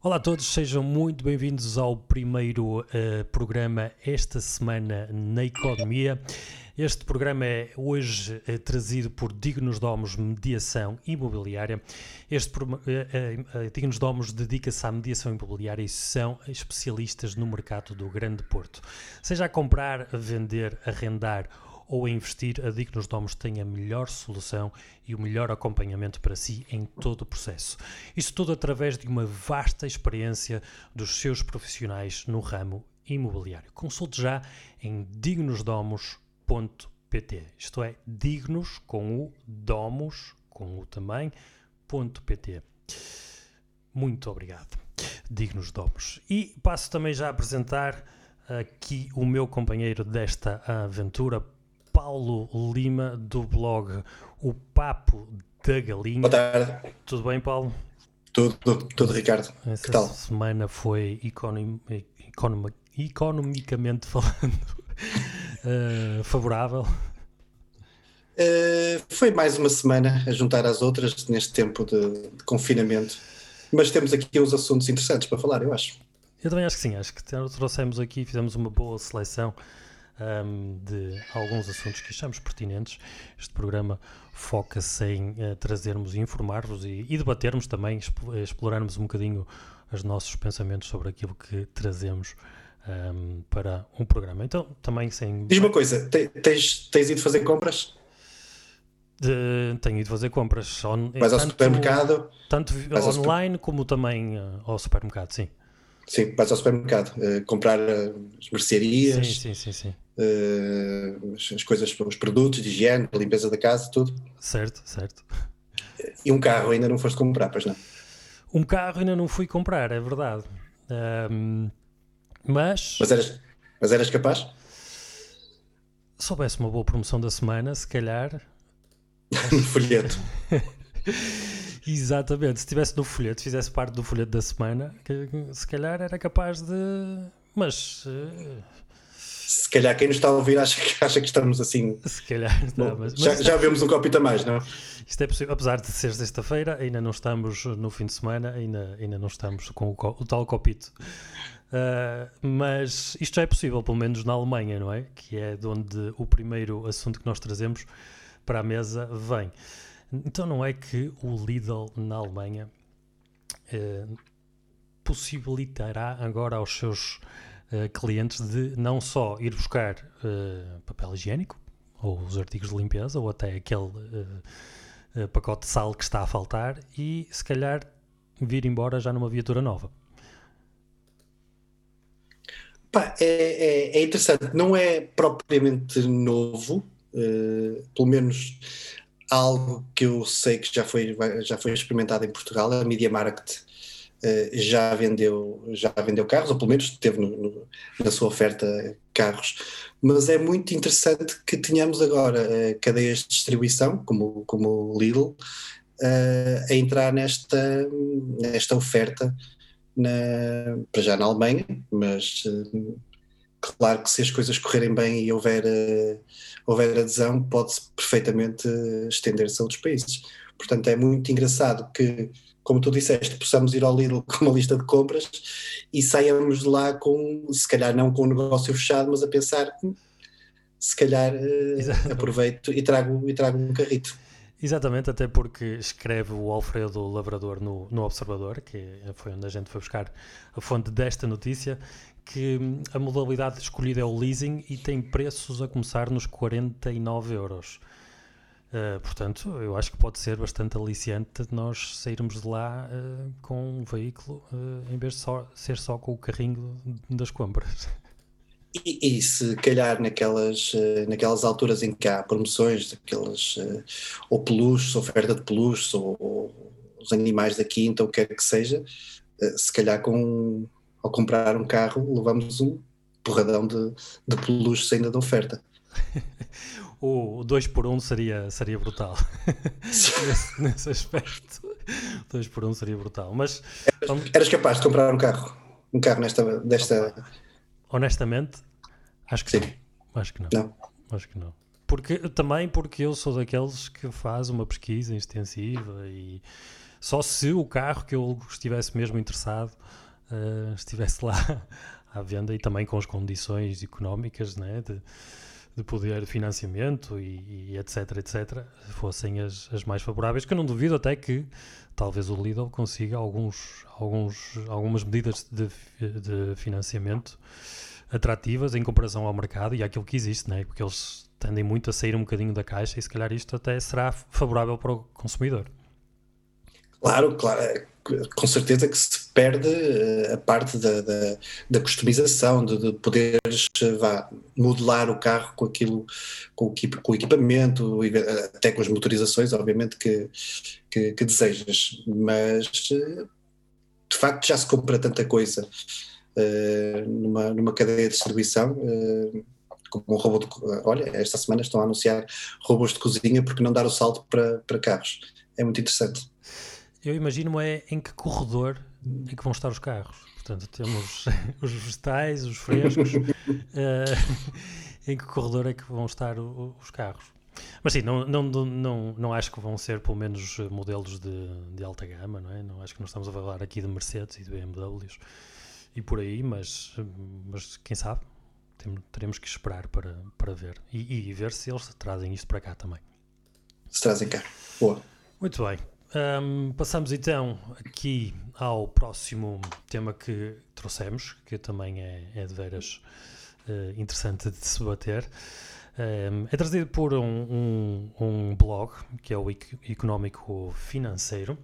Olá a todos, sejam muito bem-vindos ao primeiro uh, programa esta semana na Economia. Este programa é hoje uh, trazido por Dignos Domos Mediação Imobiliária. Este uh, Dignos Domos dedica-se à mediação imobiliária e são especialistas no mercado do Grande Porto. Seja a comprar, a vender, arrendar ou a investir, a Dignos Domos tem a melhor solução e o melhor acompanhamento para si em todo o processo. Isto tudo através de uma vasta experiência dos seus profissionais no ramo imobiliário. Consulte já em dignosdomos.pt. Isto é, dignos com o domos, com o também, .pt. Muito obrigado, Dignos Domos. E passo também já a apresentar aqui o meu companheiro desta aventura, Paulo Lima, do blog O Papo da Galinha. Boa tarde. Tudo bem, Paulo? Tudo, tudo, tudo Ricardo. Essa que tal? semana foi econom, econom, economicamente falando uh, favorável? Uh, foi mais uma semana a juntar às outras neste tempo de, de, confinamento. Mas temos aqui uns assuntos interessantes para falar, eu acho. Eu também acho que sim, acho que trouxemos aqui, fizemos uma boa seleção um, de alguns assuntos que achamos pertinentes. Este programa foca-se em uh, trazermos e informar-vos e, e, debatermos também, explorarmos um bocadinho os nossos pensamentos sobre aquilo que trazemos um, para um programa. Então, também sem. Diz uma coisa: tens, tens ido fazer compras? De, tenho ido fazer compras. On, Vais ao supermercado? Tanto online super... como também uh, ao supermercado, sim. Sim, vais ao supermercado, uh, comprar uh, as mercearias, sim, sim, sim, sim. Uh, as coisas, os produtos de higiene, a limpeza da casa, tudo. Certo, certo. E um carro ainda não foste comprar, pois não? Um carro ainda não fui comprar, é verdade. Um, mas. Mas eras, mas eras capaz? Soubesse uma boa promoção da semana, se calhar. no folheto. Exatamente, se estivesse no folheto, fizesse parte do folheto da semana, que, se calhar era capaz de. Mas. Uh... Se calhar quem nos está a ouvir acha que, acha que estamos assim. Se calhar, não, mas, já, mas já é... vemos um copito a mais, não? Isto é possível, apesar de ser sexta-feira, ainda não estamos no fim de semana, ainda, ainda não estamos com o, o tal copito. Uh, mas isto já é possível, pelo menos na Alemanha, não é? Que é de onde o primeiro assunto que nós trazemos para a mesa vem. Então não é que o Lidl na Alemanha eh, possibilitará agora aos seus eh, clientes de não só ir buscar eh, papel higiênico ou os artigos de limpeza ou até aquele pacote de sal que está a faltar e se calhar vir embora já numa viatura nova. Pá, é, é, é, interessante, não é propriamente novo, uh, pelo menos algo que eu sei que já foi, já foi experimentado em Portugal, a Media Market uh, já, vendeu, já vendeu carros, ou pelo menos teve no, no, na sua oferta carros, mas é muito interessante que tenhamos agora uh, cadeias de distribuição, como, como o Lidl, uh, a entrar nesta, nesta oferta na, para já na Alemanha, mas claro que se as coisas correrem bem e houver, houver adesão, pode-se perfeitamente estender-se a outros países. Portanto, é muito engraçado que, como tu disseste, possamos ir ao Lidl com uma lista de compras e saiamos de lá com, se calhar não com o negócio fechado, mas a pensar, hum, se calhar uh, aproveito e trago, e trago um carrito. Exatamente, até porque escreve o Alfredo Lavrador no, no Observador, que foi onde a gente foi buscar a fonte desta notícia, que a modalidade escolhida é o leasing e tem preços a começar nos 49 euros. Uh, portanto, eu acho que pode ser bastante aliciante nós sairmos de lá uh, com um veículo uh, em vez de só, ser só com o carrinho das compras. E, e, se calhar naquelas, naquelas alturas em que há promoções, daquelas, ou peluches, oferta de peluches, ou, ou, os animais da quinta, ou o que quer que seja, se calhar com ao comprar um carro, levamos um porradão de, de peluches ainda de oferta. o 2 por 1 um seria, seria brutal nesse, nesse, aspecto. 2 por 1 um seria brutal. Mas eras, eras, capaz de comprar um carro? Um carro nesta. Desta... Honestamente, acho que Sim. não. Acho que não. não. Acho que não. Porque, também porque eu sou daqueles que faz uma pesquisa extensiva e Só se o carro que eu estivesse mesmo interessado uh, estivesse lá à venda e também com as condições económicas né, de, de poder de financiamento e, e, etc, etc, fossem as, as mais favoráveis, que eu não duvido até que talvez o Lidl consiga alguns, alguns, algumas medidas de, de financiamento atrativas em comparação ao mercado e àquilo que existe, né? porque eles tendem muito a sair um bocadinho da caixa e se calhar isto até será favorável para o consumidor. Claro, claro, com certeza que se perde eh, a parte da, da, da customização, de, de poderes eh, vá, modelar o carro com aquilo, com o, com o equipamento, até com as motorizações, obviamente, que, que, que desejas. Mas eh, de facto já se compra tanta coisa uh, numa, numa cadeia de distribuição. Uh, como um robô de, olha, esta semana estão a anunciar robôs de cozinha porque não dar o salto para, para carros. É muito interessante. Eu imagino é em que corredor é que vão estar os carros. Portanto, temos os vegetais, os frescos. uh, em que corredor é que vão estar o, os carros? Mas sim, não, não, não, não acho que vão ser pelo menos modelos de, de alta gama, não é? Não acho que não estamos a falar aqui de Mercedes e de BMWs e por aí, mas, mas quem sabe? teremos que esperar para, para ver e, e ver se eles trazem isto para cá também. Se trazem cá. Boa. Muito bem. Um, passamos então aqui ao próximo tema que trouxemos, que também é, é de veras uh, interessante de se bater. Um, é trazido por um, um, um, blog que é o Económico Financeiro,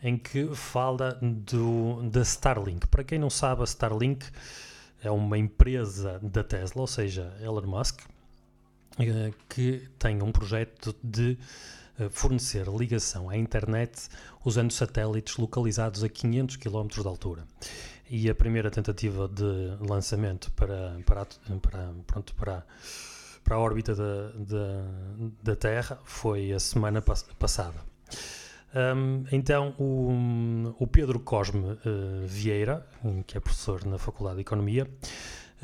em que fala do, da Starlink. Para quem não sabe, a Starlink é uma empresa da Tesla, ou seja, Elon Musk, que tem um projeto de fornecer ligação à internet usando satélites localizados a 500 km de altura. E a primeira tentativa de lançamento para, para, para, pronto, para, para a órbita da, da, da Terra foi a semana pass passada. Um, então, o, o, Pedro Cosme uh, Vieira, que é professor na Faculdade de Economia,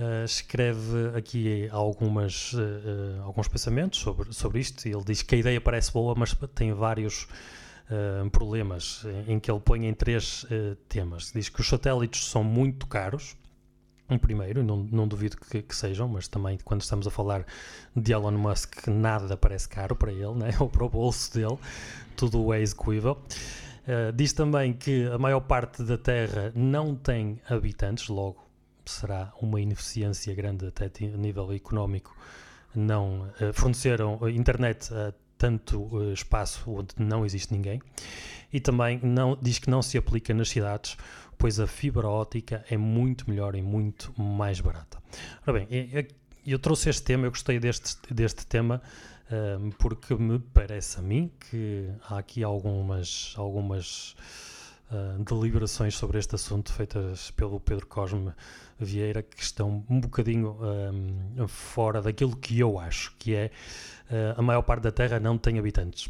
Uh, escreve aqui algumas, uh, alguns pensamentos sobre, sobre isto. Ele diz que a ideia parece boa, mas tem vários uh, problemas em, em, que ele põe em três temas. Diz que os satélites são muito caros, em primeiro, não, não duvido que, que, sejam, mas também quando estamos a falar de Elon Musk, nada parece caro para ele, né? ou para o bolso dele, tudo é execuível. diz também que a maior parte da Terra não tem habitantes, logo será uma ineficiência grande até a nível económico não uh, forneceram internet a tanto uh, espaço onde não existe ninguém e também não, diz que não se aplica nas cidades pois a fibra ótica é muito melhor e muito mais barata. Ora bem, eu, eu trouxe este tema, eu gostei deste, deste tema uh, porque me parece a mim que há aqui algumas, algumas uh, deliberações sobre este assunto feitas pelo Pedro Cosme Vieira que estão um bocadinho um, fora daquilo que eu acho, que é uh, a maior parte da Terra não tem habitantes.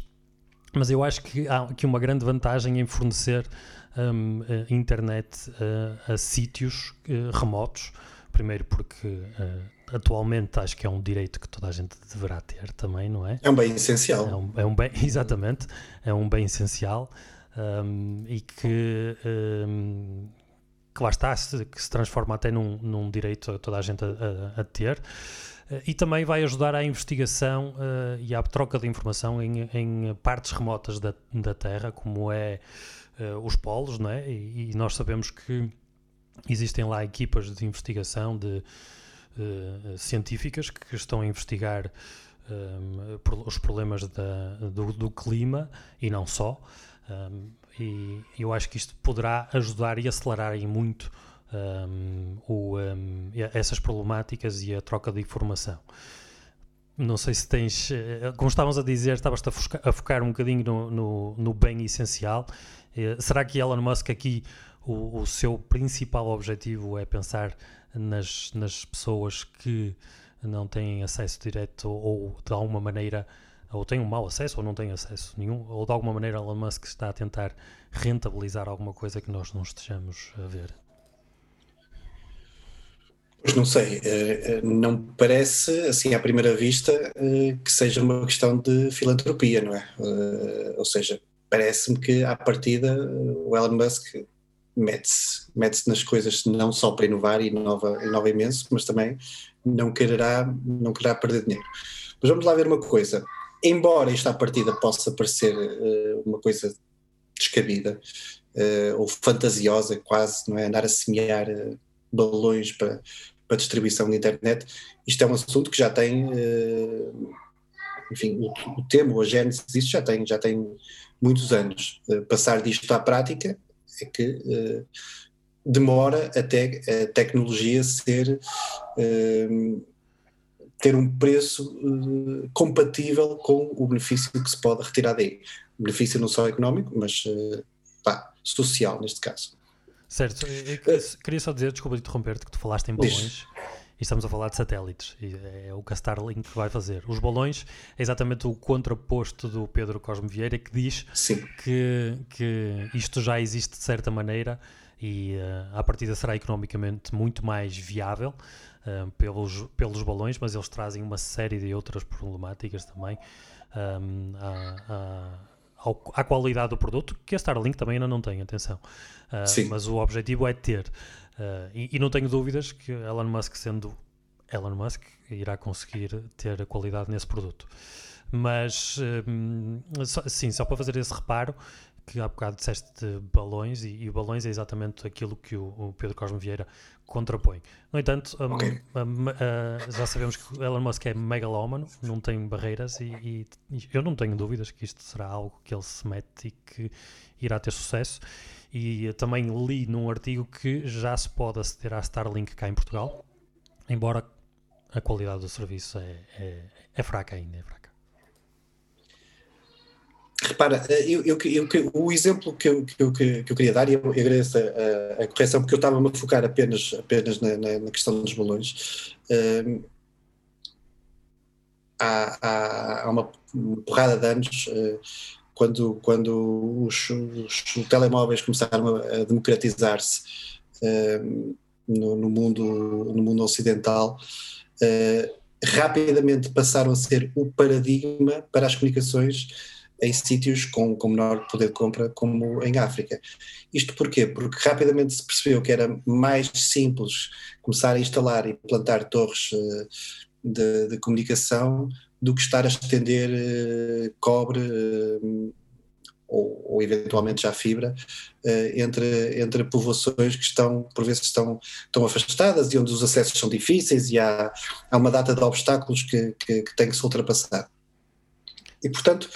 Mas eu acho que há aqui uma grande vantagem em fornecer um, internet a sítios remotos. Primeiro porque atualmente acho que é um direito que toda a gente deverá ter também, não é? É um bem essencial. É um, é um bem, exatamente, é um bem essencial um, e que um, que lá está, se, que se transforma até num, num direito a toda a gente a, a, a ter. Eh, e também vai ajudar à investigação uh, e à troca de informação em, em partes remotas da, da Terra, como é uh, os polos, não é? E, e, nós sabemos que existem lá equipas de investigação de, científicas que estão a investigar os problemas da, do, do, clima e não só. Um, e eu acho que isto poderá ajudar e acelerar aí muito um, o, um, essas problemáticas e a troca de informação. Não sei se tens, eh, como estávamos a dizer, estavas a focar, a focar um bocadinho no, no, no, bem essencial. Eh, será que Elon Musk aqui o, o, seu principal objetivo é pensar nas, nas pessoas que não têm acesso direto ou de alguma maneira ou tem um mau acesso ou não tem acesso nenhum, ou de alguma maneira Elon Musk está a tentar rentabilizar alguma coisa que nós não estejamos a ver? Pois não sei, eh, eh, não parece, assim, à primeira vista, eh, que seja uma questão de filantropia, não é? Ou seja, parece-me que à partida o Elon Musk mete-se mete nas coisas não só para inovar e inova, inova imenso, mas também não quererá, não quererá perder dinheiro. Mas vamos lá ver uma coisa. Embora esta partida possa parecer uh, uma coisa descabida uh, ou fantasiosa, quase, não é? Andar a semear uh, balões para, para distribuição de internet, isto é um assunto que já tem, enfim, o, o tema, a gênese disso já tem, já tem muitos anos. passar disto à prática é que demora até a tecnologia ser ter um preço uh, compatível com o benefício que se pode retirar daí. Benefício não só económico, mas uh, pá, social, neste caso. Certo, eu queria só dizer, desculpa de interromper-te, que tu falaste em balões. E estamos a falar de satélites, e é o que a Starlink vai fazer. Os balões é exatamente o contraposto do Pedro Cosme Vieira, que diz que, que isto já existe de certa maneira e uh, à partida será economicamente muito mais viável uh, pelos, pelos balões, mas eles trazem uma série de outras problemáticas também um, à, à, à, qualidade do produto, que a Starlink também ainda não tem, atenção. Uh, mas o objetivo é ter. Uh, e, e, não tenho dúvidas que Elon Musk, sendo Elon Musk, irá conseguir ter a qualidade nesse produto. Mas, um, só, sim, só para fazer esse reparo, que há bocado disseste de balões, e, e balões é exatamente aquilo que o, o Pedro Cosme Vieira contrapõe. No entanto, okay. já sabemos que Elon Musk é megalómano, não tem barreiras, e, e, e, eu não tenho dúvidas que isto será algo que ele se mete e que irá ter sucesso. E também li num artigo que já se pode aceder à Starlink cá em Portugal, embora a qualidade do serviço é, é, é fraca ainda, é fraca. Repara, eh, eu, eu, eu, o exemplo que eu, que eu, que eu queria dar, e eu agradeço a, a, correção, porque eu estava-me a focar apenas, apenas na, na, na questão dos balões. Uh, há, há, uma porrada de anos, uh, quando, quando os, os, telemóveis começaram a, democratizar-se uh, no, no, mundo, no mundo ocidental, rapidamente passaram a ser o paradigma para as comunicações em sítios com, com menor poder de compra, como em África. Isto porquê? Porque rapidamente se percebeu que era mais simples começar a instalar e plantar torres uh, de, de, comunicação do que estar a estender uh, cobre uh, ou, ou, eventualmente já fibra entre, entre povoações que estão, por vezes, estão, estão afastadas e onde os acessos são difíceis e há, há uma data de obstáculos que, que, que têm que se ultrapassar. E, portanto,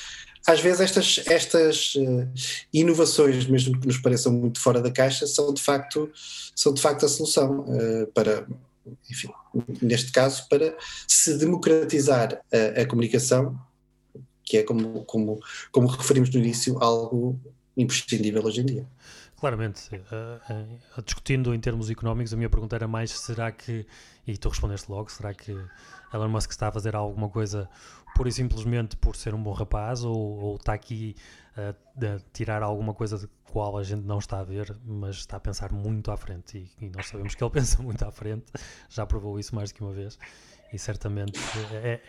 às vezes estas, estas uh, inovações, mesmo que nos pareçam muito fora da caixa, são de facto, são de facto a solução uh, para, enfim, neste caso, para se democratizar a, a, comunicação, que é como, como, como referimos no início, algo imprescindível hoje em dia. Claramente, uh, discutindo em termos económicos, a minha pergunta era mais: será que, e tu respondeste logo, será que Elon Musk está a fazer alguma coisa pura e simplesmente por ser um bom rapaz ou, está aqui a, a, tirar alguma coisa de qual a gente não está a ver, mas está a pensar muito à frente e, e, nós sabemos que ele pensa muito à frente, já provou isso mais do que uma vez e certamente é, é,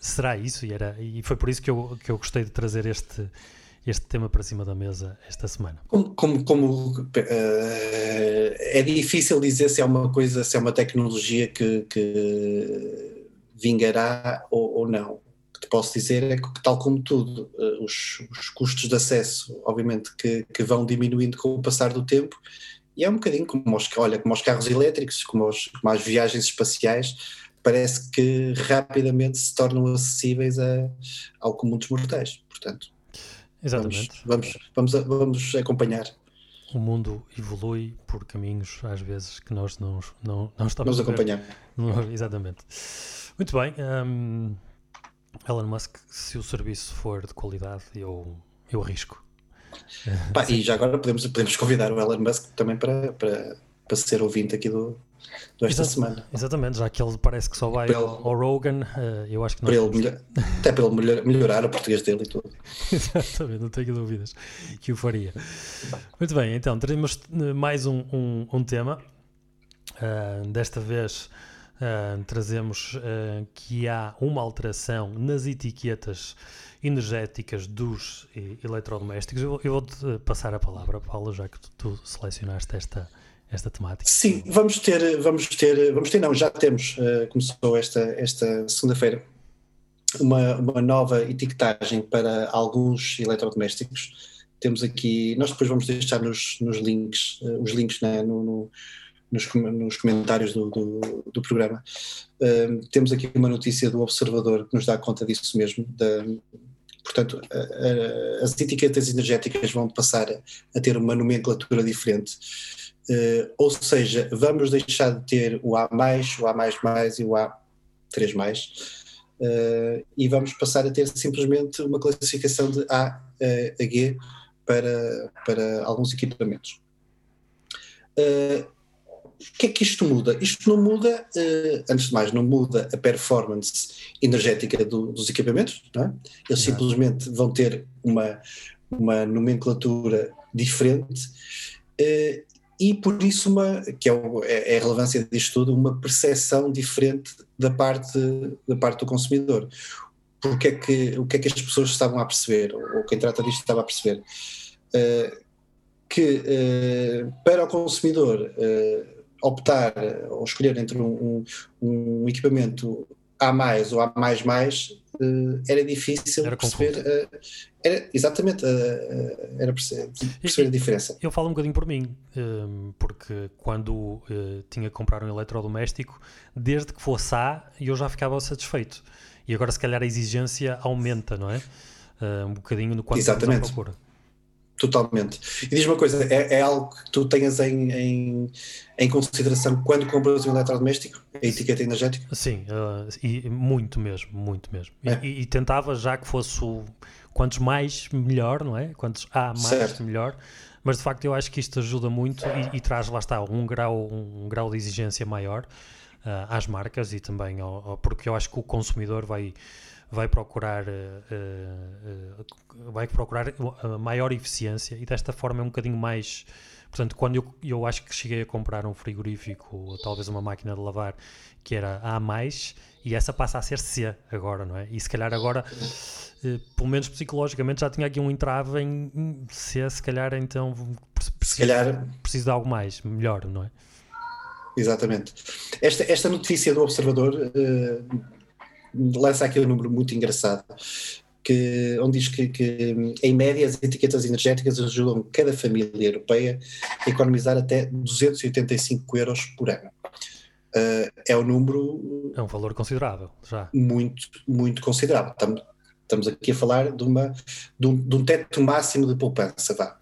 será isso e, era, e foi por isso que eu, que eu gostei de trazer este este tema para cima da mesa esta semana? Como, como, como uh, é difícil dizer se é uma coisa, se é uma tecnologia que, que vingará ou, ou não que te posso dizer é que, tal como tudo, uh, os, os, custos de acesso, obviamente, que, que, vão diminuindo com o passar do tempo, e é um bocadinho como os, olha, como os carros elétricos, como, os, como as viagens espaciais, parece que rapidamente se tornam acessíveis a, ao comum dos mortais. Portanto, Exatamente. Vamos, vamos, vamos, vamos acompanhar. O mundo evolui por caminhos, às vezes, que nós não, não, não estamos Vamos acompanhar. Exatamente. Muito bem. Um, Elon Musk, se o serviço for de qualidade, eu, eu arrisco. Pá, e já agora podemos, podemos convidar o Elon Musk também para, para, para ser ouvinte aqui do, do esta Exato, semana. Exatamente, já que ele parece que só vai para ao, Rogan, uh, eu acho que não. Ele, até para ele melhorar o português dele e tudo. Exatamente, não tenho dúvidas que o faria. Muito bem, então teremos mais um, um, um tema. Uh, desta vez uh, trazemos uh, que há uma alteração nas etiquetas energéticas dos eletrodomésticos. Eu, eu vou-te passar a palavra, Paulo, já que tu, tu, selecionaste esta, esta temática. Sim, vamos ter, vamos ter, vamos ter, não, já temos, uh, começou esta, esta segunda-feira, uma, uma nova etiquetagem para alguns eletrodomésticos. Temos aqui, nós depois vamos deixar nos, nos links, os links né, no, no nos, nos, comentários do, do, do programa. Uh, temos aqui uma notícia do Observador que nos dá conta disso mesmo, da, Portanto, as etiquetas energéticas vão passar a ter uma nomenclatura diferente. Uh, ou seja, vamos deixar de ter o A, o A e o A3, uh, e vamos passar a ter simplesmente uma classificação de A a G para, para alguns equipamentos. Uh, o que é que isto muda? Isto não muda, uh, antes de mais, não muda a performance energética do, dos equipamentos, é? eles não. simplesmente vão ter uma, uma nomenclatura diferente uh, e por isso uma, que é, o, é, é, a relevância disto tudo, uma percepção diferente da parte, da parte do consumidor. Porque é que, o que é que as pessoas estavam a perceber, ou quem trata disto estava a perceber? Uh, que para o consumidor optar ou escolher entre um, um, um equipamento A mais ou A mais mais uh, era difícil era perceber uh, era, exatamente uh, era perceber, perceber a diferença. Eu falo um bocadinho por mim, ehm, porque quando tinha que comprar um eletrodoméstico, desde que fosse A, eu já ficava satisfeito. E agora se calhar a exigência aumenta, não é? um bocadinho no quanto Exatamente. procura. Totalmente. E diz uma coisa, é, é algo que tu tenhas em, em, em, consideração quando compras um eletrodoméstico, a etiqueta energética? Sim, uh, e muito mesmo, muito mesmo. É. E, e, tentava já que fosse o, quantos mais melhor, não é? Quantos há mais certo. melhor. Mas de facto eu acho que isto ajuda muito e, e traz, lá está, um grau, um, grau de exigência maior uh, às marcas e também ao, ao, porque eu acho que o consumidor vai vai procurar, uh, uh, vai procurar maior eficiência e desta forma é um bocadinho mais. Portanto, quando eu, eu acho que cheguei a comprar um frigorífico ou talvez uma máquina de lavar que era A, e essa passa a ser C agora, não é? E se calhar agora, pelo menos psicologicamente, já tinha aqui um entrave em C, se calhar então preciso, se calhar... preciso de algo mais, melhor, não é? Exatamente. Esta, esta notícia do Observador lança aqui um número muito engraçado, que, onde diz que, que, em média as etiquetas energéticas ajudam cada família europeia a economizar até 285 euros por ano. Uh, é um número. É um valor considerável, já. Muito, muito considerável. Estamos, aqui a falar de, uma, de, um, de um teto máximo de poupança, vá.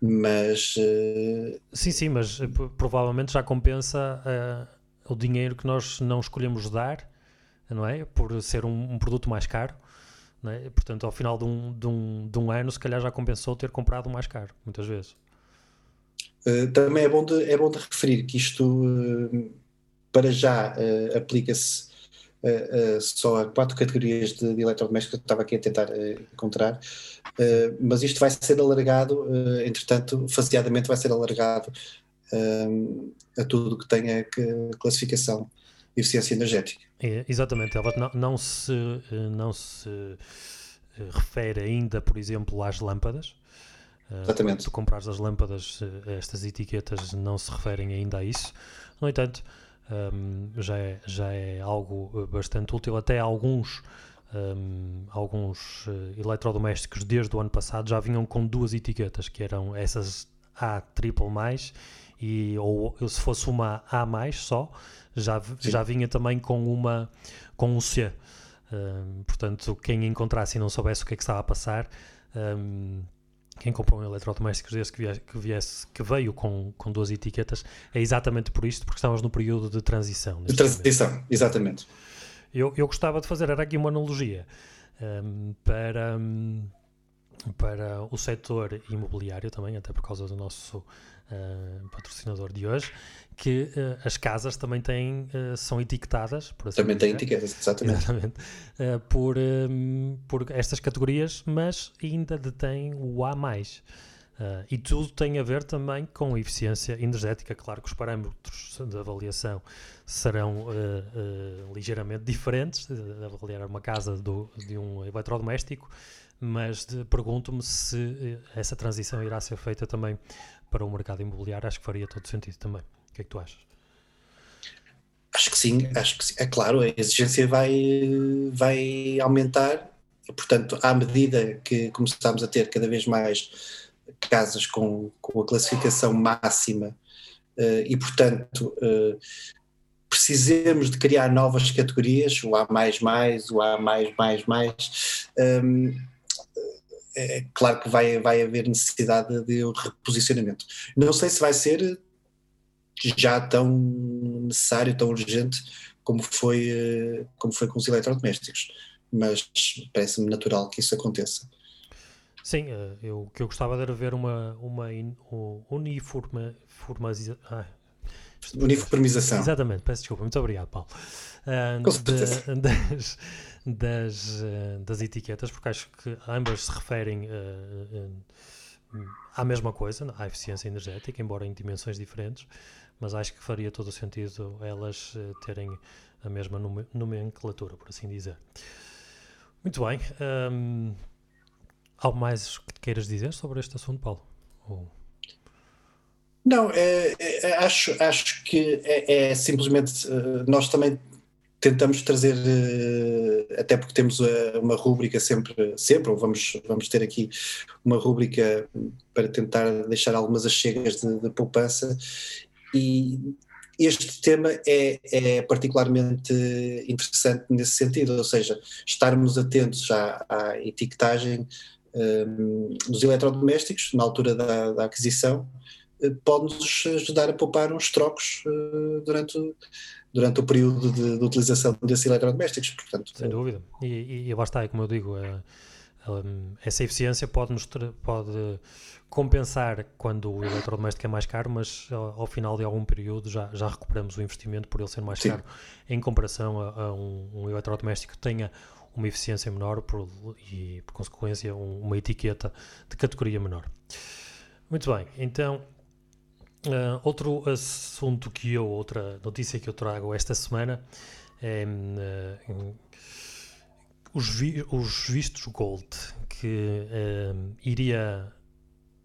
Mas. Uh... Sim, sim, mas eh, provavelmente já compensa uh, o dinheiro que nós não escolhemos dar não é? Por ser um, um produto mais caro. É? Portanto, ao final de um, de, um, de um ano, se calhar já compensou ter comprado mais caro, muitas vezes. Uh, também é bom, de, é bom de referir que isto, uh, para já, uh, aplica-se só a quatro categorias de, de eletrodomésticos que eu estava aqui a tentar encontrar, mas isto vai ser alargado, entretanto, faseadamente vai ser alargado a tudo que tenha classificação eficiência energética. É, exatamente, ela não, não, se, não se eh, refere ainda, por exemplo, às lâmpadas. Eh, exatamente. Se tu comprares as lâmpadas, eh, estas etiquetas não se referem ainda a isso. No entanto, um, já, é, já é algo bastante útil. Até alguns, um, alguns eletrodomésticos desde o ano passado já vinham com duas etiquetas, que eram essas A triple mais e ou se fosse uma A mais só, já, já vinha também com uma com um C. Um, portanto, quem encontrasse e não soubesse o que é que estava a passar, um, quem comprou um eletrodoméstico desse que, viesse, que, viesse, que veio com, com duas etiquetas, é exatamente por isto, porque estamos no período de transição. De transição, momento. exatamente. Eu, eu gostava de fazer, era aqui uma analogia um, para, para o setor imobiliário também, até por causa do nosso uh, patrocinador de hoje, que uh, as casas também têm, uh, são etiquetadas, por assim Também têm etiquetas, exatamente. exatamente por, um, por estas categorias, mas ainda detêm o A. Uh, e tudo tem a ver também com eficiência energética. Claro que os parâmetros de avaliação serão uh, uh, ligeiramente diferentes, de avaliar uma casa do, de um eletrodoméstico, mas pergunto-me se essa transição irá ser feita também para o mercado imobiliário. Acho que faria todo sentido também. O que é que tu achas? Acho que sim, acho que sim. É claro, a exigência vai, vai aumentar, portanto, à medida que começamos a ter cada vez mais casas com, com a classificação máxima uh, e, portanto, uh, precisemos de criar novas categorias, o A, o A, um, é claro que vai, vai haver necessidade de reposicionamento. Não sei se vai ser já tão necessário, tão urgente como foi, como foi com os eletrodomésticos, mas parece-me natural que isso aconteça. Sim, eh, eu, o que eu gostava era ver uma, uma in, uniforma, ah, uniformização. Exatamente, peço desculpa, muito obrigado, Paulo. Uh, de, das, das, uh, das, etiquetas, porque acho que ambas se referem uh, à mesma coisa, à eficiência energética, embora em dimensões diferentes, mas acho que faria todo o sentido elas terem a mesma nomenclatura, por assim dizer. Muito bem. Um, Algo mais que queiras dizer sobre este assunto, Paulo? Ou... Não, é, é, acho, acho que é, é simplesmente uh, nós também tentamos trazer, uh, até porque temos uh, uma rúbrica sempre, sempre, ou vamos, vamos ter aqui uma rúbrica para tentar deixar algumas achegas de, de poupança. E este tema é, é, particularmente interessante nesse sentido, ou seja, estarmos atentos à, à etiquetagem um, dos eletrodomésticos, na altura da, da aquisição, pode-nos ajudar a poupar uns trocos uh, durante, durante o período de, de, utilização desses eletrodomésticos. Portanto, Sem dúvida. E, e, lá está, como eu digo, é, essa eficiência pode, nos pode compensar quando o eletrodoméstico é mais caro, mas ao, ao, final de algum período já, já recuperamos o investimento por ele ser mais Sim. caro em comparação a, a um, um eletrodoméstico que tenha uma eficiência menor por, e, por consequência, um, uma etiqueta de categoria menor. Muito bem, então, uh, outro assunto que eu, outra notícia que eu trago esta semana é uh, os, vi, os, vistos Gold, que uh, iria,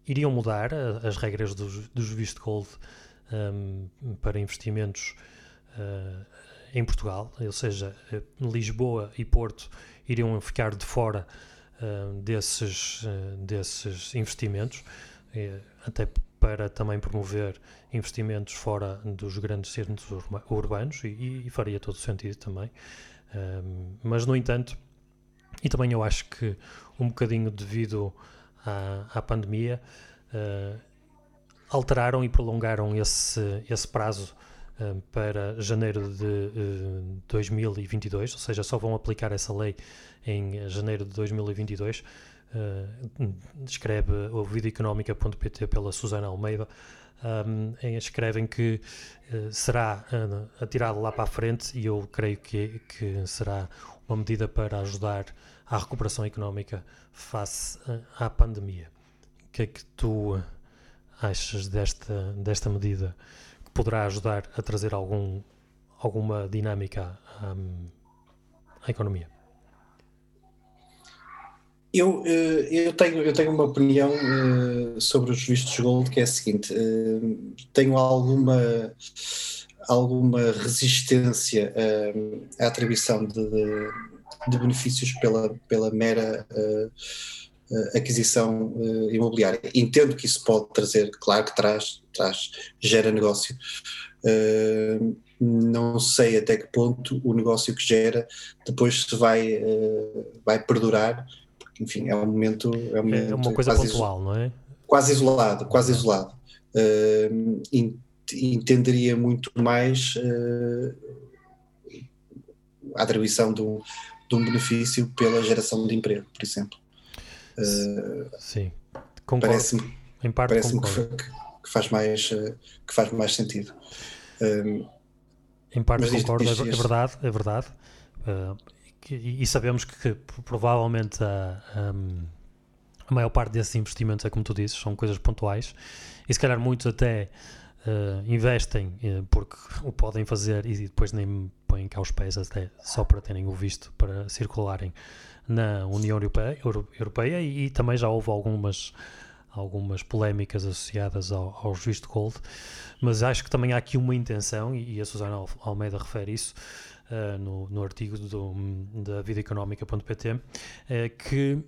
iriam mudar as regras dos, dos vistos Gold um, para investimentos em Portugal, ou seja, eh, Lisboa e Porto iriam ficar de fora desses, desses investimentos, uh, até para também promover investimentos fora dos grandes centros urbanos e, e faria todo sentido também. mas, no entanto, e também eu acho que um bocadinho devido à, à pandemia, alteraram e prolongaram esse, esse prazo um, para janeiro de uh, 2022, ou seja, só vão aplicar essa lei em janeiro de 2022. Uh, escreve o videoeconómica.pt pela Susana Almeida. Um, escrevem que uh, será atirado lá para a frente e eu creio que, que será uma medida para ajudar à recuperação económica face à pandemia. O que é que tu achas desta, desta medida? poderá ajudar a trazer algum, alguma dinâmica um, à economia? Eu, eh, eu, tenho, eu tenho uma opinião uh, sobre os vistos gold que é a seguinte: uh, tenho alguma, alguma resistência à atribuição de, de, benefícios pela, pela mera aquisição imobiliária. Entendo que isso pode trazer, claro que traz, traz gera negócio. Não sei até que ponto o negócio que gera depois se vai, vai perdurar, porque enfim, é um momento. É, um momento é uma coisa pontual, não é? Quase isolado, quase isolado. entenderia muito mais a atribuição de um, de um benefício pela geração de emprego, por exemplo. Sim, Parece-me parece que, que, faz mais, eh, que faz mais sentido. Um, em parte concordo, isto, isto, é verdade, é verdade. Uh, e, sabemos que, que provavelmente a, a maior parte desses investimentos é como tu dizes, são coisas pontuais e se calhar muitos até uh, investem uh, porque o podem fazer e depois nem põem cá os pés até só para terem o visto para circularem na União Europeia, Europeia e, e também já houve algumas algumas polémicas associadas ao, aos visto gold, mas acho que também há aqui uma intenção, e a Susana Almeida refere isso uh, no, no artigo do, da vidaeconómica.pt, uh, que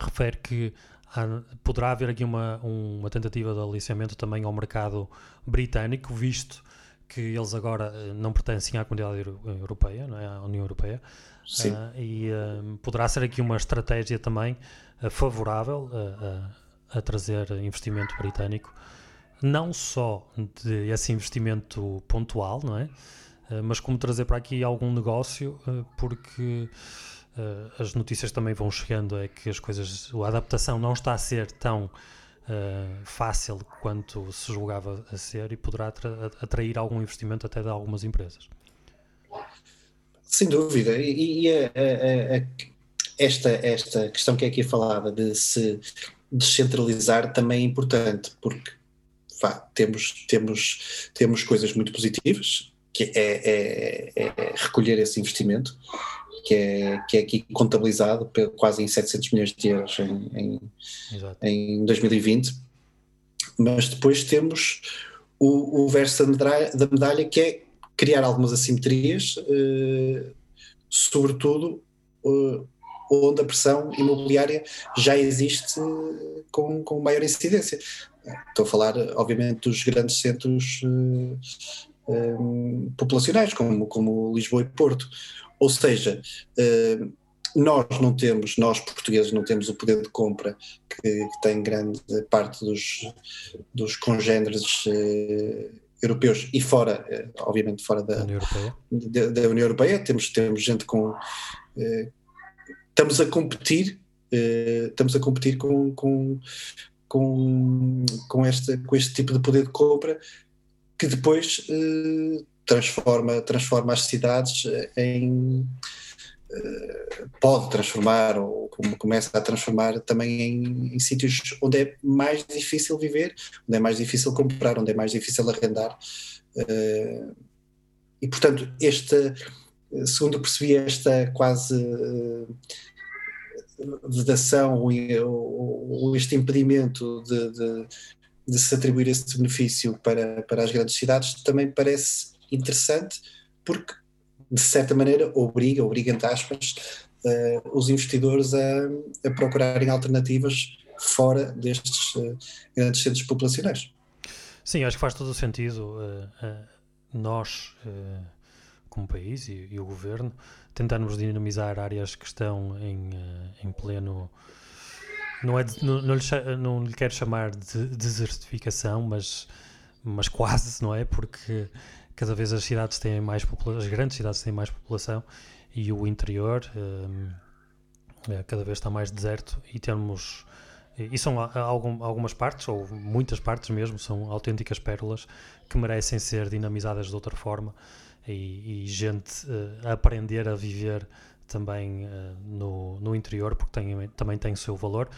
refere que há, poderá haver aqui uma, uma tentativa de aliciamento também ao mercado britânico, visto que eles agora eh, não pertencem à comunidade europeia, não é? à União Europeia, uh, e uh, poderá ser aqui uma estratégia também uh, favorável a, a, trazer investimento britânico, não só de esse investimento pontual, não é? Mas como trazer para aqui algum negócio, porque uh, as notícias também vão chegando é que as coisas, a adaptação não está a ser tão uh, fácil quanto se julgava a ser e poderá atrair algum investimento até de algumas empresas. Sem dúvida, e, e a, a, a, esta, esta questão que é aqui falada de se descentralizar também é importante, porque vá, temos, temos, temos coisas muito positivas, que é, é, é recolher esse investimento, que é, que é aqui contabilizado quase em 700 milhões de euros em, em, em 2020. Mas depois temos o, o verso da medalha, da medalha, que é criar algumas assimetrias, eh, sobretudo eh, onde a pressão imobiliária já existe com, com maior incidência. Estou a falar, obviamente, dos grandes centros eh, eh populacionais, como, como Lisboa e Porto, ou seja, eh, nós não temos, nós portugueses não temos o poder de compra que, que tem grande parte dos, dos congêneres eh, europeus e fora, eh, obviamente fora da União Europeia, da, da União Europeia. Temos, temos gente com. estamos a competir, estamos a competir com, com, com, com, este, com este tipo de poder de compra que depois transforma, transforma as cidades em. Eh, pode transformar, ou começa a transformar também em, em sítios onde é mais difícil viver, onde é mais difícil comprar, onde é mais difícil arrendar. Eh, e, portanto, esta, segundo percebi, esta quase eh, vedação ou, este impedimento de, de, de, se atribuir esse benefício para, para as grandes cidades também parece interessante porque, de certa maneira, obriga, obriga entre aspas, uh, os investidores a, a, procurarem alternativas fora destes uh, grandes centros populacionais. Sim, acho que faz todo o sentido uh, nós, como país e, e, o governo, tentarmos dinamizar áreas que estão em, em pleno. Não, é de, não, não, lhe, não lhe quero chamar de desertificação, mas, mas quase, não é? Porque cada vez as cidades têm mais população, as grandes cidades têm mais população e o interior um, é, cada vez está mais deserto e temos e são algum, algumas partes, ou muitas partes mesmo, são autênticas pérolas que merecem ser dinamizadas de outra forma e, e gente uh, aprender a viver também uh, no, no interior, porque tem, também tem o seu valor.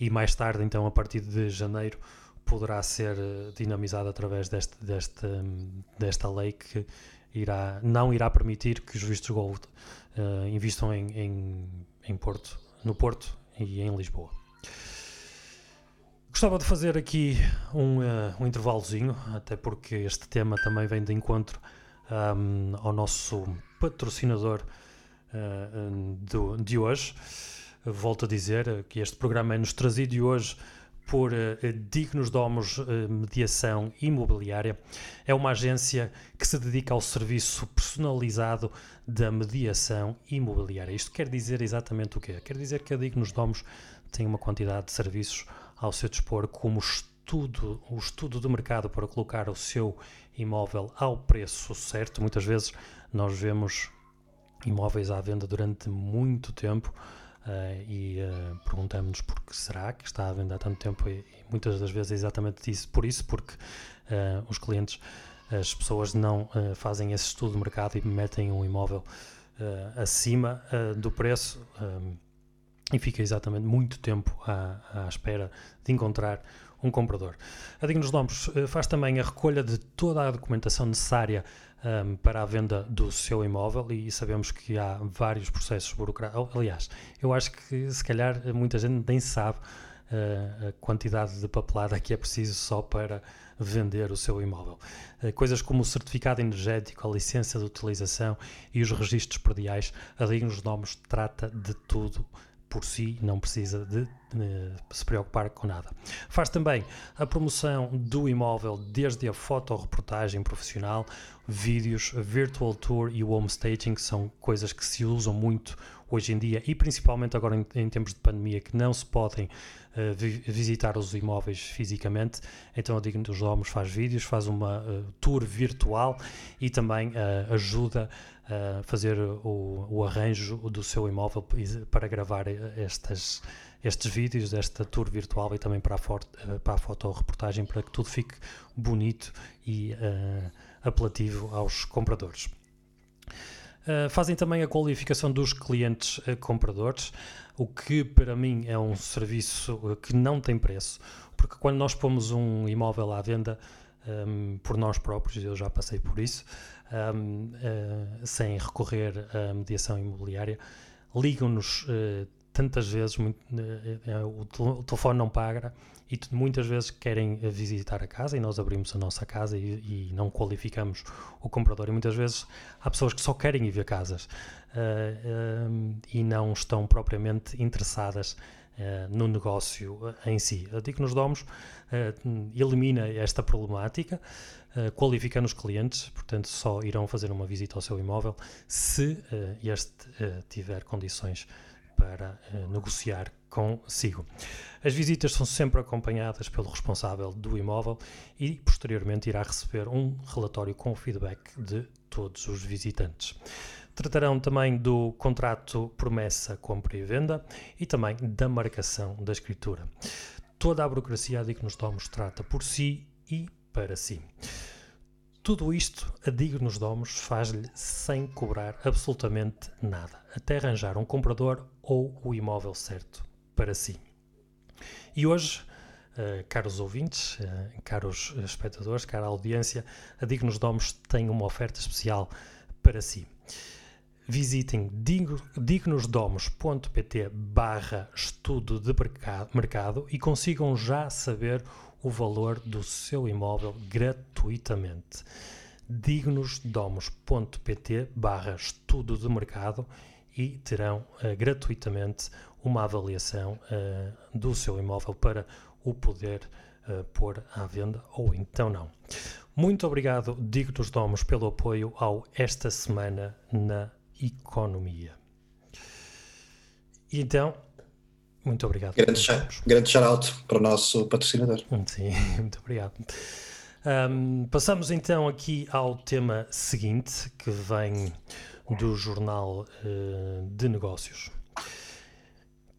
E mais tarde, então, a partir de janeiro, poderá ser eh, dinamizado através deste, desta, desta lei que irá, não irá permitir que os vistos gold uh, investam em, em, em Porto, no Porto e em Lisboa. Gostava de fazer aqui um, uh, um intervalozinho, até porque este tema também vem de encontro um, ao nosso patrocinador uh, do, de hoje. Volto a dizer que este programa é-nos trazido hoje por Dignos Domos Mediação Imobiliária. É uma agência que se dedica ao serviço personalizado da mediação imobiliária. Isto quer dizer exatamente o quê? Quer dizer que a Dignos Domos tem uma quantidade de serviços ao seu dispor, como estudo, o estudo do mercado para colocar o seu imóvel ao preço certo. Muitas vezes nós vemos imóveis à venda durante muito tempo Uh, e uh, perguntamos-nos por que será que está à venda há tanto tempo e, e muitas das vezes é exatamente isso, por isso, porque uh, os clientes, as pessoas não fazem esse estudo de mercado e metem um imóvel acima do preço e fica exatamente muito tempo à, à espera de encontrar um comprador. A Dignos Nomes uh, faz também a recolha de toda a documentação necessária um, para a venda do seu imóvel e sabemos que há vários processos burocráticos. Aliás, eu acho que se calhar muita gente nem sabe uh, a quantidade de papelada que é preciso só para vender o seu imóvel. Uh, coisas como o certificado energético, a licença de utilização e os registros prediais, a Dignos Nomes trata de tudo por si, não precisa de, de, se preocupar com nada. Faz também a promoção do imóvel desde a fotoreportagem profissional, vídeos, virtual tour e o home staging, que são coisas que se usam muito hoje em dia e principalmente agora em, em tempos de pandemia que não se podem uh, vi visitar os imóveis fisicamente. Então a Digno dos Domos faz vídeos, faz uma uh, tour virtual e também uh, ajuda uh, fazer o, o, arranjo do seu imóvel para gravar estas, estes vídeos desta tour virtual e também para a, foto, para a fotoreportagem para que tudo fique bonito e uh, apelativo aos compradores. Uh, fazem também a qualificação dos clientes uh, compradores, o que para mim é um serviço que não tem preço, porque quando nós pomos um imóvel à venda um, por nós próprios, eu já passei por isso, um, uh, sem recorrer à mediação imobiliária, ligam-nos uh, tantas vezes, muito, uh, o, telefone não paga e muitas vezes querem visitar a casa e nós abrimos a nossa casa e, e, não qualificamos o comprador. E muitas vezes há pessoas que só querem ir ver casas e não estão propriamente interessadas Uh, no negócio em si. A Dignos Domos uh, elimina esta problemática qualificando os clientes, portanto, só irão fazer uma visita ao seu imóvel se este tiver condições para negociar consigo. As visitas são sempre acompanhadas pelo responsável do imóvel e, posteriormente, irá receber um relatório com o feedback de todos os visitantes. Tratarão também do contrato promessa, compra e venda e também da marcação da escritura. Toda a burocracia que nos Domos trata por si e para si. Tudo isto a Dignos Domos faz-lhe sem cobrar absolutamente nada, até arranjar um comprador ou o imóvel certo para si. E hoje, uh, caros ouvintes, uh, caros espectadores, cara audiência, a Dignos Domos tem uma oferta especial para si. Visitem dignosdomos.pt barra estudo de mercado e consigam já saber o valor do seu imóvel gratuitamente. dignosdomos.pt barra estudo de mercado e terão uh, gratuitamente uma avaliação uh, do seu imóvel para o poder uh, pôr à venda ou então não. Muito obrigado, Dignos Domos, pelo apoio ao Esta Semana na Economia. E então, muito obrigado. Grande, grande shout-out para o nosso patrocinador. Sim, muito obrigado. Um, passamos então aqui ao tema seguinte, que vem do Jornal uh, de Negócios.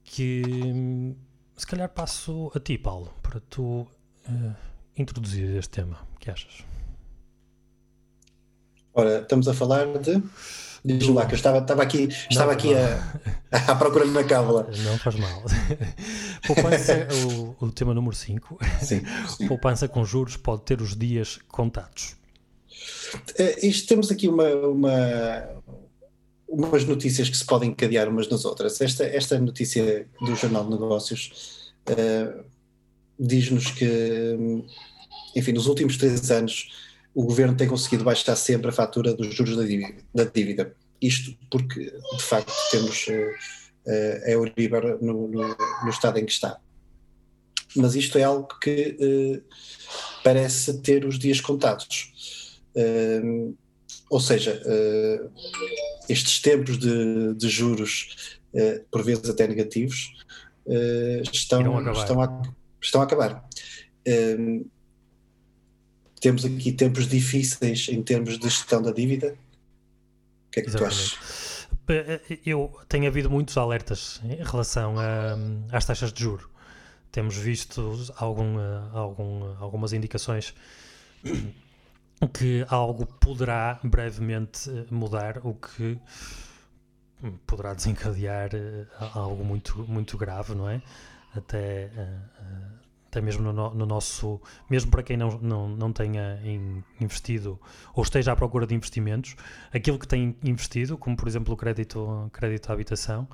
Que se calhar passo a ti, Paulo, para tu uh, introduzir este tema. O que achas? Ora, estamos a falar de Diz lá, que eu estava, estava aqui, estava aqui a, a procura na cábula. Não faz mal. Poupança, o, o tema número 5. Sim, sim. Poupança com juros pode ter os dias contados. Uh, isto, temos aqui uma, uma, umas notícias que se podem encadear umas nas outras. Esta, esta notícia do Jornal de Negócios uh, diz-nos que, enfim, nos últimos três anos o governo tem conseguido baixar sempre a fatura dos juros da dívida. Da dívida. Isto porque, de facto, temos uh, a Euribor no, no, no, estado em que está. Mas isto é algo que uh, parece ter os dias contados. Uh, ou seja, estes tempos de, de juros, por vezes até negativos, estão, estão, a, estão a acabar temos aqui tempos difíceis em termos de gestão da dívida. O que é que Exatamente. tu achas? Eh, eu tenho havido muitos alertas em relação a, às taxas de juro. Temos visto algum, eh, algum, algumas indicações que algo poderá brevemente eh, mudar, o que poderá desencadear algo muito, muito grave, não é? Até até mesmo no, no, nosso, mesmo para quem não, não, não tenha investido ou esteja à procura de investimentos, aquilo que tem investido, como por exemplo o crédito, crédito à habitação,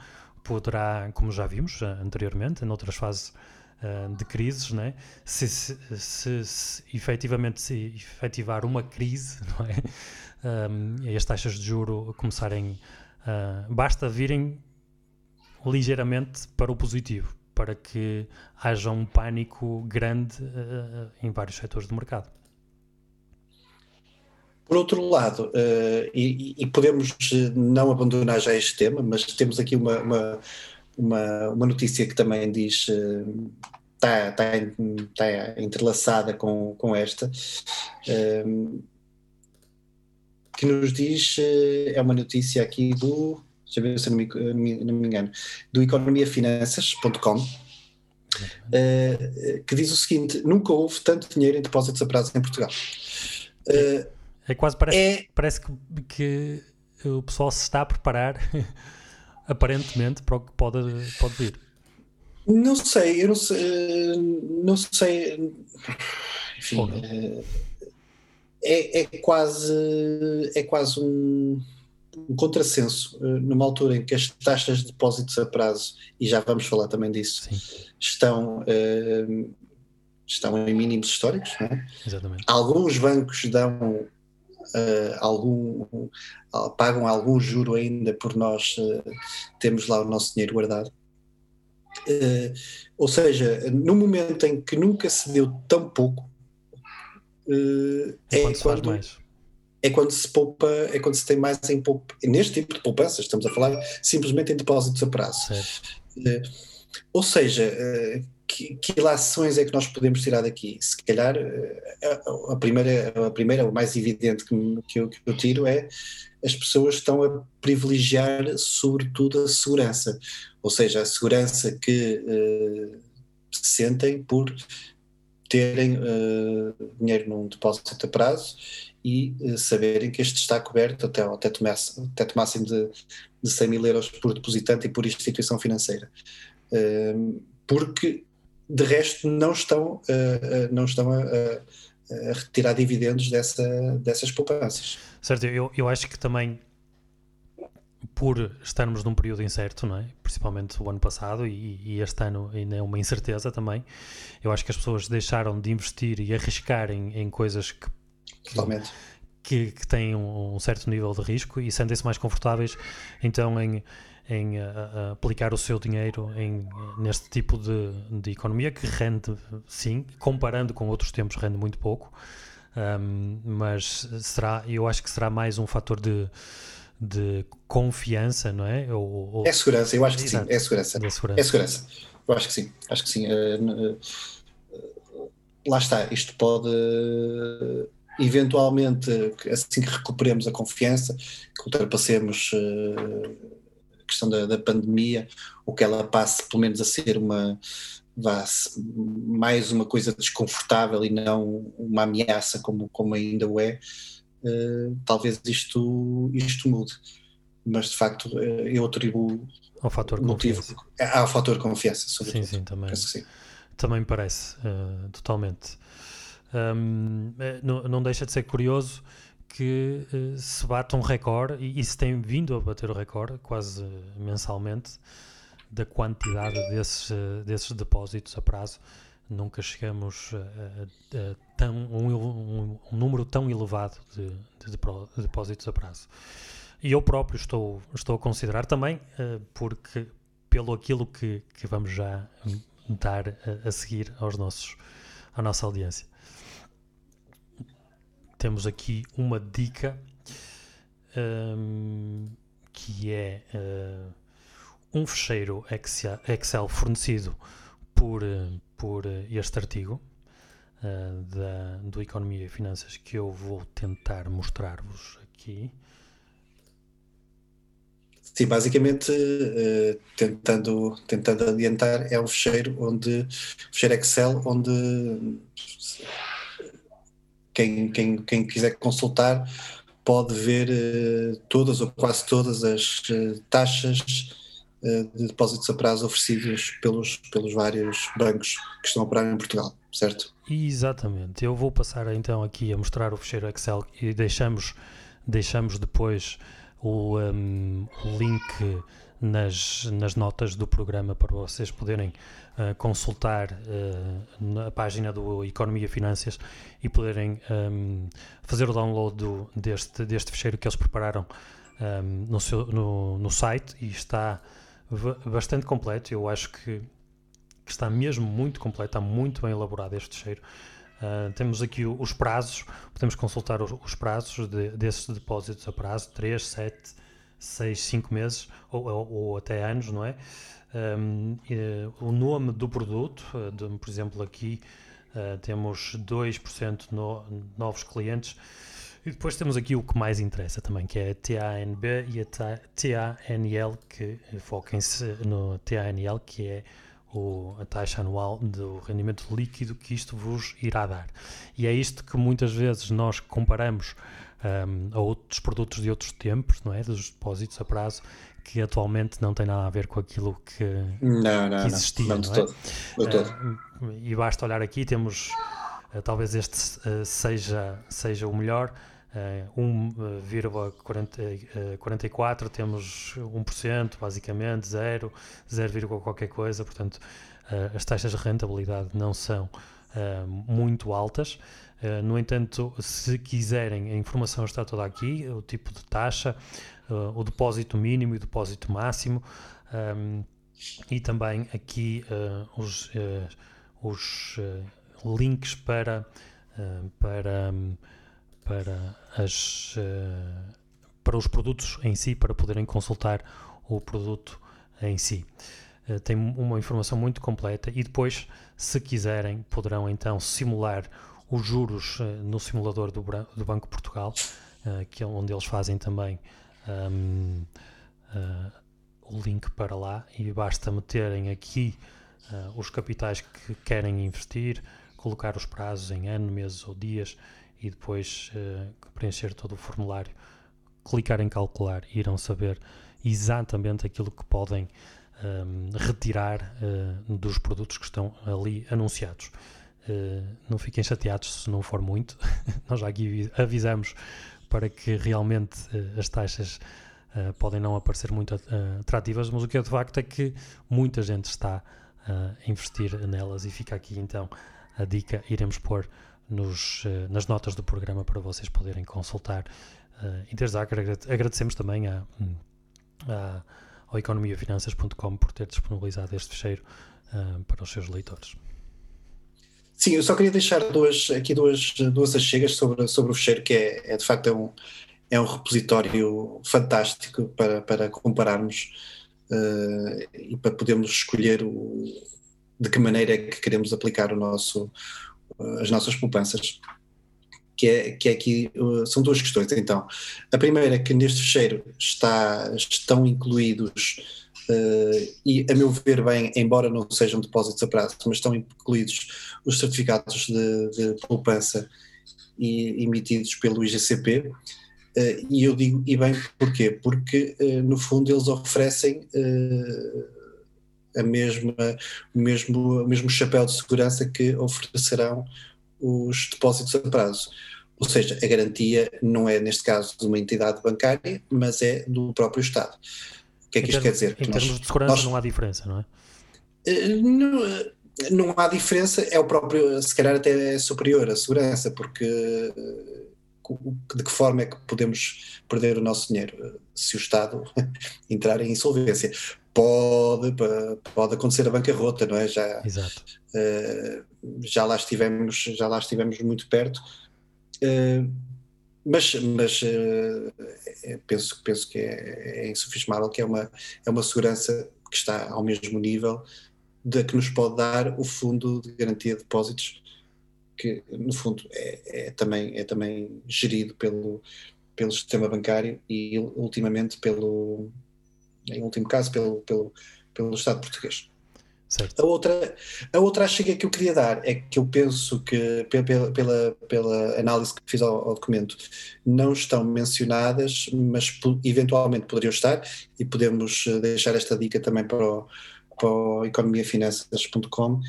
poderá, como já vimos anteriormente, em outras fases uh, de crises, né? se, se, se, se efetivamente se efetivar uma crise, não é? um, e as taxas de juro começarem, uh, basta virem ligeiramente para o positivo para que haja um pânico grande uh, em vários setores do mercado. Por outro lado, uh, e, e, podemos não abandonar já este tema, mas temos aqui uma, uma, uma, uma notícia que também diz. Uh, está, está, está entrelaçada com, com esta, que nos diz, é uma notícia aqui do deixa eu ver se eu não me, não me engano, do economiafinanças.com, uh, eh, que diz o seguinte: nunca houve tanto dinheiro em depósitos a prazo em Portugal. Uh, é quase parece, é, parece que, que, o pessoal se está a preparar, aparentemente, para o que pode, pode vir. Não sei, eu não sei, não sei, enfim, eh, é, é quase, é quase um um contrassenso uh, numa altura em que as taxas de depósitos a prazo, e já vamos falar também disso, estão, uh, estão em mínimos históricos. É? Exatamente. Alguns bancos dão uh, algum, pagam algum juro ainda por nós termos lá o nosso dinheiro guardado. ou seja, no momento em que nunca se deu tão pouco, é, é quando, quando mais é quando se poupa, é quando se tem mais em poupa, neste tipo de poupanças, estamos a falar simplesmente em depósitos a prazo. Uh, ou seja, uh, que, que ilações é que nós podemos tirar daqui? Se calhar uh, a, primeira, a primeira, o mais evidente que, que, eu, que eu tiro é as pessoas estão a privilegiar sobretudo a segurança, ou seja, a segurança que sentem por terem dinheiro num depósito a prazo e uh, saberem que este está coberto até ao teto, teto máximo de, de 100 mil euros por depositante e por instituição financeira. Uh, porque de resto não estão, uh, não estão a, a, retirar dividendos dessa, dessas poupanças. Certo, eu, eu acho que também por estarmos num período incerto, não é? principalmente o ano passado e, e, este ano ainda é uma incerteza também, eu acho que as pessoas deixaram de investir e arriscar em, em coisas que Totalmente. Que, que têm um, um, certo nível de risco e sentem-se mais confortáveis então em, em uh, aplicar o seu dinheiro em, neste tipo de, de economia que rende, sim, comparando com outros tempos, rende muito pouco. Um, mas será, eu acho que será mais um fator de, de confiança, não é? Ou, ou... É segurança, eu acho que Exato. sim, é segurança. segurança. É segurança, eu acho que sim, acho que sim. Uh, uh, lá está, isto pode eventualmente, assim que recuperemos a confiança, que ultrapassemos uh, a questão da, da, pandemia, ou que ela passe pelo menos a ser uma vá, mais uma coisa desconfortável e não uma ameaça como, como ainda o é, uh, talvez isto, isto mude. Mas de facto uh, eu atribuo ao fator motivo confiança. ao fator confiança, sobretudo. Sim, sim, também. Sim. Também parece, totalmente. Um, eh, não, não, deixa de ser curioso que uh, se bate um recorde, e, e, se tem vindo a bater o recorde quase mensalmente, da quantidade desses, uh, desses depósitos a prazo. Nunca chegamos a, a, a tão, um, um, um, número tão elevado de, de, de, depósitos a prazo. E eu próprio estou, estou a considerar também, uh, porque pelo aquilo que, que vamos já dar a, a seguir aos nossos, à nossa audiência temos aqui uma dica um, que é uh, um fecheiro Excel, fornecido por, por este artigo uh, da, do Economia e Finanças que eu vou tentar mostrar-vos aqui. Sim, basicamente, uh, tentando, tentando adiantar, é um fecheiro onde fecheiro Excel onde quem, quem, quem quiser consultar pode ver uh, todas ou quase todas as uh, taxas uh, de depósitos a prazo oferecidos pelos, pelos vários bancos que estão a operar em Portugal, certo? Exatamente. Eu vou passar então aqui a mostrar o fecheiro Excel e deixamos, deixamos depois o, um, o link nas, nas notas do programa para vocês poderem uh, consultar uh, na página do Economia Finanças e poderem um, fazer o download do, deste, deste fecheiro que eles prepararam um, no, seu, no, no site e está bastante completo. Eu acho que, que, está mesmo muito completo, está muito bem elaborado este fecheiro. Uh, temos aqui os prazos, podemos consultar os, os prazos de, desses depósitos a prazo, 3, 7, 6, 5 meses ou, ou, ou, até anos, não é? Um, o nome do produto, uh, de, por exemplo, aqui uh, temos 2% no, novos clientes. E depois temos aqui o que mais interessa também, que é a TANB e a TANL, que foquem-se no TANL, que é o, a taxa anual do rendimento líquido que isto vos irá dar. E é isto que muitas vezes nós comparamos um, a outros produtos de outros tempos, não é? Dos depósitos a prazo, que atualmente não tem nada a ver com aquilo que, não, não, que existia. Não, não, não é? todo, todo. Uh, e basta olhar aqui, temos uh, talvez este uh, seja, seja o melhor. Uh, 1,44 temos 1%, basicamente, 0, 0, qualquer coisa, portanto as taxas de rentabilidade não são muito altas. Uh, no entanto, se quiserem, a informação está toda aqui: o tipo de taxa, uh, o depósito mínimo e o depósito máximo, um, ehm, e também aqui uh, os, os links para, para, para, as, para os produtos em si, para poderem consultar o produto em si. tem uma informação muito completa e depois, se quiserem, poderão então simular os juros uh, no simulador do, do Banco Portugal, uh, que é onde eles fazem também um, uh, o link para lá e basta meterem aqui os capitais que querem investir, colocar os prazos em ano, meses ou dias e depois preencher todo o formulário, clicar em calcular e irão saber exatamente aquilo que podem um, retirar dos produtos que estão ali anunciados. Uh, não fiquem chateados se não for muito. Nós já aqui avisamos para que realmente uh, as taxas uh, podem não aparecer muito atrativas, mas o que é de facto é que muita gente está a investir nelas e fica aqui então a dica. Iremos pôr nos, nas notas do programa para vocês poderem consultar. e desde já agradecemos também a, a, ao economiafinanças.com por ter disponibilizado este fecheiro para os seus leitores. Sim, eu só queria deixar duas, aqui duas, duas achegas sobre, sobre o fecheiro, que é, é de facto é um, é um repositório fantástico para, para compararmos uh, e para podermos escolher o, de que maneira é que queremos aplicar o nosso, as nossas poupanças. Que é, que é aqui, uh, são duas questões então. A primeira é que neste fecheiro está, estão incluídos Uh, e, a meu ver, bem, embora não sejam depósitos a prazo, mas estão incluídos os certificados de, de poupança e, emitidos pelo IGCP. Uh, eh, e eu digo, e bem, porquê? Porque, uh, no fundo, eles oferecem a mesma, o, mesmo, o mesmo chapéu de segurança que oferecerão os depósitos a prazo. Ou seja, a garantia não é, neste caso, de uma entidade bancária, mas é do próprio Estado que é que isto quer dizer? Em termos de segurança nós, não há diferença, não é? Eh, não, eh, não, há diferença, é o próprio, se calhar até é superior a segurança, porque eh, de que forma é que podemos perder o nosso dinheiro se o Estado entrar em insolvência? Pode, pode acontecer a bancarrota, não é? Já, Exato. já lá estivemos, já lá estivemos muito perto mas, mas uh, penso, penso que é, é insufismável que é uma, é uma segurança que está ao mesmo nível da que nos pode dar o Fundo de Garantia de Depósitos, que no fundo é, é, também, é também gerido pelo, pelo sistema bancário e ultimamente pelo, em último caso, pelo, pelo, pelo Estado português. A outra, a outra chega que eu queria dar é que eu penso que, pela, pela, pela análise que fiz ao, ao, documento, não estão mencionadas, mas eventualmente poderiam estar, e podemos eh, deixar esta dica também para o, para o economiafinanças.com,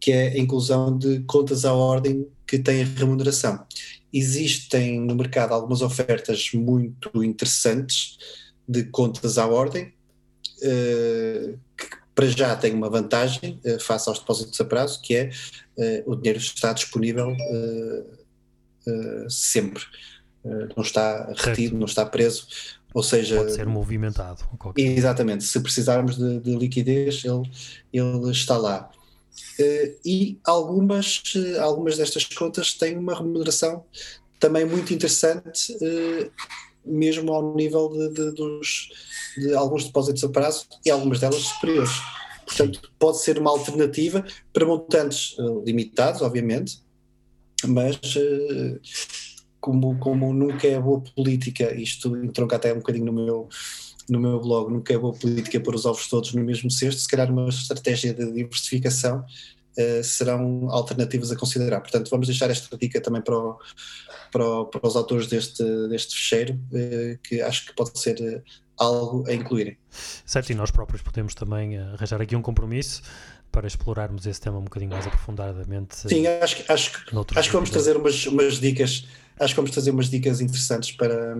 que é a inclusão de contas à ordem que têm remuneração. Existem no mercado algumas ofertas muito interessantes de contas à ordem, uh, que para já tem uma vantagem uh, face aos depósitos a prazo, que é uh, o dinheiro está disponível sempre, não está retido, não está preso, ou seja... Pode ser movimentado. Exatamente, se precisarmos de, de liquidez, ele, ele está lá. e algumas, algumas destas contas têm uma remuneração também muito interessante, mesmo ao nível de, de, dos, de alguns depósitos a prazo e algumas delas superiores. Portanto, pode ser uma alternativa para montantes uh, limitados, obviamente, mas uh, como, como nunca é boa política, isto entronca até um bocadinho no meu, no meu blog, nunca é boa política pôr os ovos todos no mesmo cesto, se calhar uma estratégia de diversificação uh, serão alternativas a considerar. Portanto, vamos deixar esta dica também para, o, para, o, para os autores deste, deste fecheiro, uh, que acho que pode ser algo a incluírem. Certo, e nós próprios podemos também eh, arranjar aqui um compromisso para explorarmos esse tema um bocadinho mais aprofundadamente. Sim, acho, acho, acho que vamos trazer umas, umas dicas, acho que vamos trazer umas dicas interessantes para,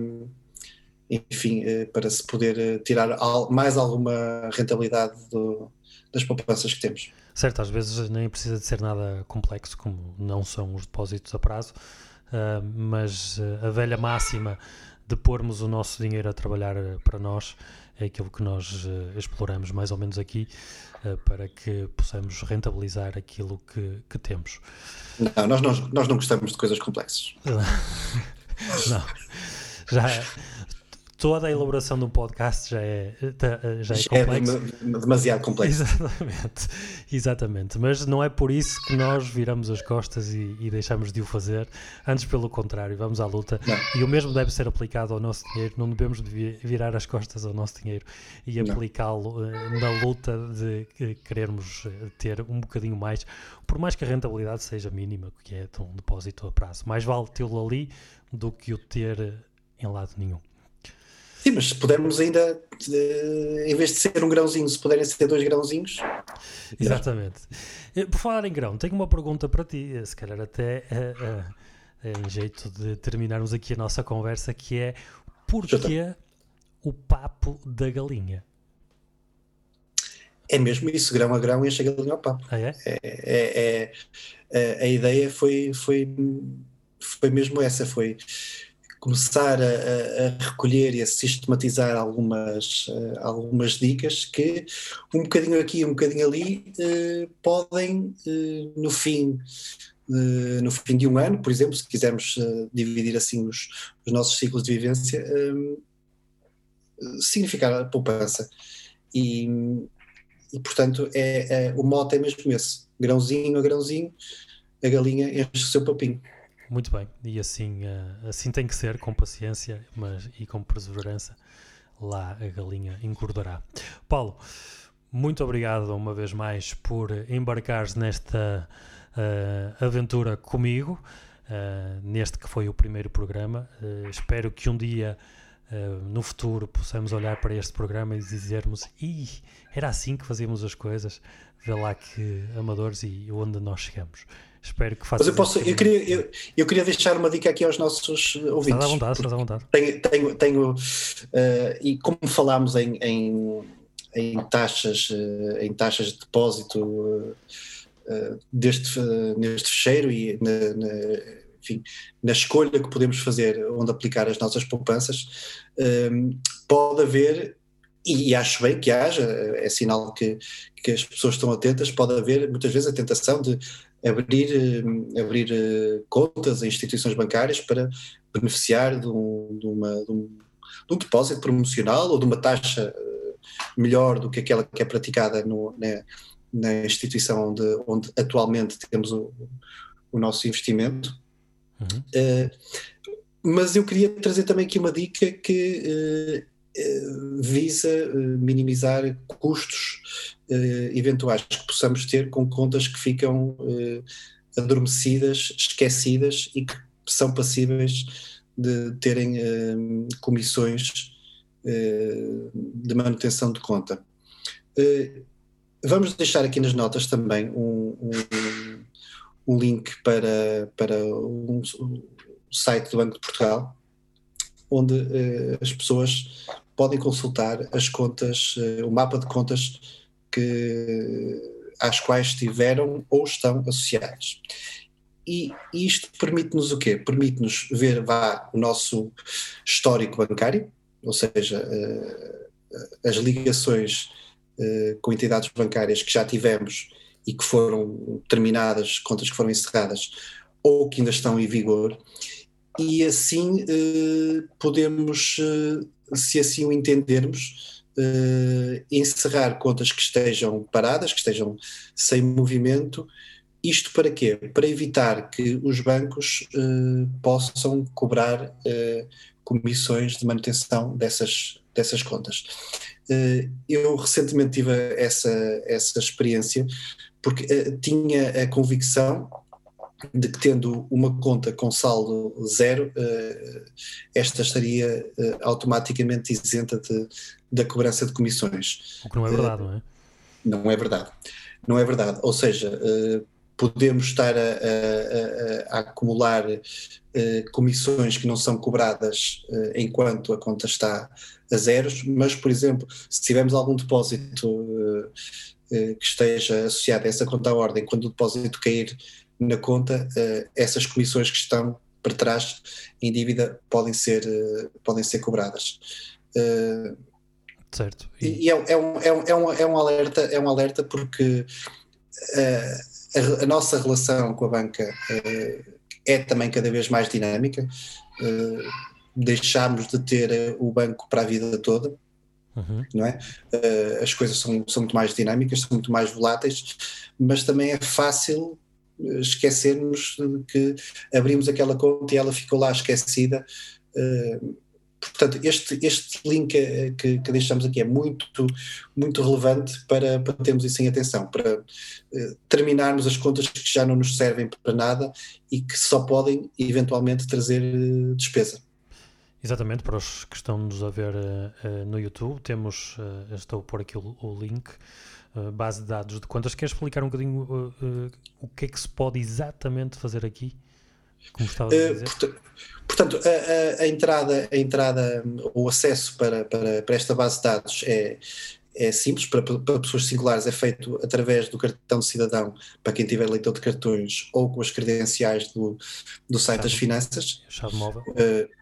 enfim, eh, para se poder eh, tirar mais alguma rentabilidade do, das poupanças que temos. Certo, às vezes nem precisa de ser nada complexo, como não são os depósitos a prazo, mas a velha máxima de pormos o nosso dinheiro a trabalhar eh, para nós, é aquilo que nós uh, exploramos mais ou menos aqui, uh, para que possamos rentabilizar aquilo que, que temos. Não, nós, nós, nós não gostamos de coisas complexas. não, já, toda a elaboração um podcast já é, já é complexo. É demasiado complexo. Exatamente, exatamente. Mas não é por isso que nós viramos as costas e, e deixamos de o fazer. Antes, pelo contrário, vamos à luta. Não. E o mesmo deve ser aplicado ao nosso dinheiro. Não devemos virar as costas ao nosso dinheiro e aplicá-lo eh, na luta de querermos eh, ter um bocadinho mais, por mais que a rentabilidade seja mínima, que é um depósito a prazo. Mais vale tê-lo ali do que o ter em lado nenhum. Sim, mas se pudermos ainda, em vez de ser um grãozinho, se puderem ser dois grãozinhos. Exatamente. Eh, por falar em grão, tenho uma pergunta para ti, eh, se calhar até uh, uh, em jeito de terminarmos aqui a nossa conversa, que é porquê o papo da galinha? É mesmo isso, grão a grão enche a galinha ao papo. Ah, é? É, é, é, a ideia foi, foi, foi mesmo essa, foi começar a, a, recolher e a sistematizar algumas, uh, algumas dicas que um bocadinho aqui, um bocadinho ali uh, podem uh, no fim no fim de um ano, por exemplo, se quisermos dividir assim os, os, nossos ciclos de vivência, significar a poupança e, e portanto é, é, o mote é mesmo esse, grãozinho a grãozinho a galinha enche o seu papinho. Muito bem, e assim, uh, assim tem que ser, com paciência mas, e com perseverança, lá a galinha engordará. Paulo, muito obrigado uma vez mais por embarcares nesta uh, aventura comigo, uh, neste que foi o primeiro programa. espero que um dia no futuro possamos olhar para este programa e dizermos: Ih, era assim que fazíamos as coisas, vê lá que amadores e onde nós chegamos. Espero que faça. Mas eu posso, eu queria, eu, eu, queria deixar uma dica aqui aos nossos ouvintes. Estás à vontade, estás à vontade. Tenho, tenho, tenho uh, e como falámos em, em, em taxas, uh, em taxas de depósito uh, deste, neste fecheiro e na, na, enfim, na escolha que podemos fazer onde aplicar as nossas poupanças, pode haver e acho bem que haja, é sinal que, que as pessoas estão atentas, pode haver muitas vezes a tentação de abrir, eh, abrir eh, contas em instituições bancárias para beneficiar de um, de uma, de um, de um depósito promocional ou de uma taxa eh, melhor do que aquela que é praticada no, na, na, instituição onde, onde atualmente temos o, o nosso investimento. Uhum. Uh, mas eu queria trazer também aqui uma dica que uh, visa minimizar custos eventuais que possamos ter com contas que ficam adormecidas, esquecidas e que são passíveis de terem comissões de manutenção de conta. Vamos deixar aqui nas notas também um, um, um link para, para um, um, site do Banco de Portugal, onde as pessoas podem consultar as contas, o mapa de contas que, às quais estiveram ou estão associadas. E isto permite-nos o quê? Permite-nos ver vá, o nosso histórico bancário, ou seja, uh, as ligações eh, com entidades bancárias que já tivemos e que foram terminadas, contas que foram encerradas ou que ainda estão em vigor, e assim eh, podemos, eh, se assim o entendermos, encerrar contas que estejam paradas, que estejam sem movimento. Isto para quê? Para evitar que os bancos possam cobrar comissões de manutenção dessas, dessas contas. Eh, eu recentemente tive essa, essa experiência porque eh, tinha a convicção de que tendo uma conta com saldo zero, eh, esta estaria automaticamente isenta de, da cobrança de comissões. O que não é verdade, não é? Não é verdade. Não é verdade. Ou seja, podemos estar a, a, a acumular comissões que não são cobradas enquanto a conta está a zeros, mas, por exemplo, se tivermos algum depósito que esteja associado a essa conta à ordem, quando o depósito cair na conta, uh, essas comissões que estão para trás em dívida podem ser, podem ser cobradas. certo. E, e é, é, um, é, um, é, um, é um alerta, é um alerta porque a, a, nossa relação com a banca é também cada vez mais dinâmica deixámos de ter eh, o banco para a vida toda, uhum. não é? As coisas são, são muito mais dinâmicas, são muito mais voláteis, mas também é fácil eh, esquecermos que abrimos aquela conta e ela ficou lá esquecida. Uh, portanto, este, este link que, que, deixamos aqui é muito, muito relevante para, para termos isso em atenção, para uh, terminarmos as contas que já não nos servem para nada e que só podem eventualmente trazer despesa. Exatamente, para os que estão-nos a ver uh, no YouTube, temos, uh, estou a pôr aqui o, o link, base de dados de contas. Queres explicar um bocadinho o que é que se pode exatamente fazer aqui? Como estava a dizer? portanto, a, a, a, entrada, a entrada, o acesso para, para, para esta base de dados é, é simples, para, para, pessoas singulares é feito através do cartão de cidadão para quem tiver leitor de cartões ou com as credenciais do, do site das finanças. Chave móvel. Uh,